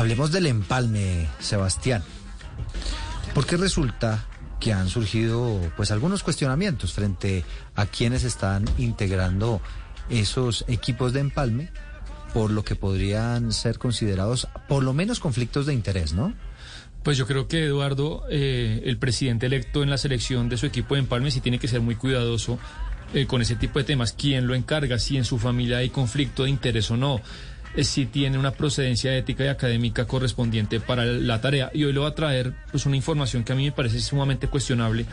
Hablemos del empalme, Sebastián. Porque resulta que han surgido pues algunos cuestionamientos frente a quienes están integrando esos equipos de empalme por lo que podrían ser considerados por lo menos conflictos de interés, ¿no? Pues yo creo que Eduardo, eh, el presidente electo en la selección de su equipo de empalme, sí tiene que ser muy cuidadoso eh, con ese tipo de temas. ¿Quién lo encarga? Si en su familia hay conflicto de interés o no. Eh, si tiene una procedencia ética y académica correspondiente para la tarea. Y hoy le voy a traer pues, una información que a mí me parece sumamente cuestionable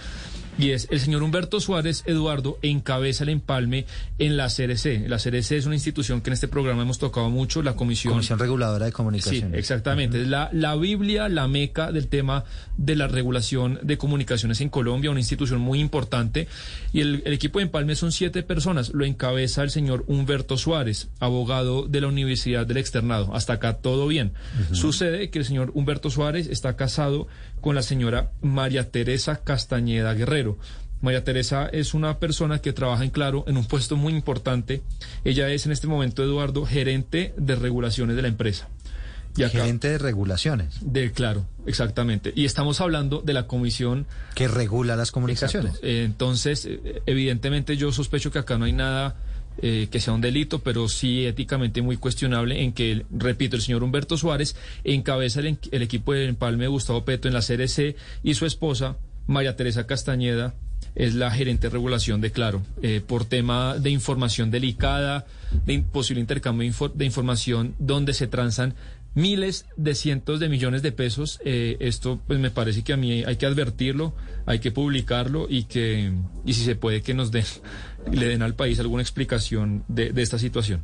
y es el señor Humberto Suárez Eduardo encabeza el empalme en la CRC. La CRC es una institución que en este programa hemos tocado mucho, la Comisión... Comisión Reguladora de Comunicaciones. Sí, exactamente. Es la, la Biblia, la meca del tema de la regulación de comunicaciones en Colombia, una institución muy importante. Y el, equipo de empalme son siete personas. Lo encabeza el señor Humberto Suárez, abogado de la Universidad del Externado. Hasta acá todo bien. Sucede que el señor Humberto Suárez está casado con la señora María Teresa Castañeda Guerrero. María Teresa es una persona que trabaja en Claro en un puesto muy importante. Ella es en este momento, Eduardo, gerente de regulaciones de la empresa. Y gerente de regulaciones. De Claro, exactamente. Y estamos hablando de la comisión que regula las comunicaciones. Entonces, eh, evidentemente yo sospecho que acá no hay nada eh, que sea un delito, pero sí éticamente muy cuestionable en que, repito, el señor Humberto Suárez encabeza el, equipo de empalme de Gustavo Petro en la CRC y su esposa, María Teresa Castañeda, es la gerente de regulación de Claro, eh, por tema de información delicada, de posible intercambio de información donde se transan miles de cientos de millones de pesos. Eh, esto, pues me parece que a mí hay que advertirlo, hay que publicarlo y que, y si se puede, que nos den, le den al país alguna explicación de, de esta situación.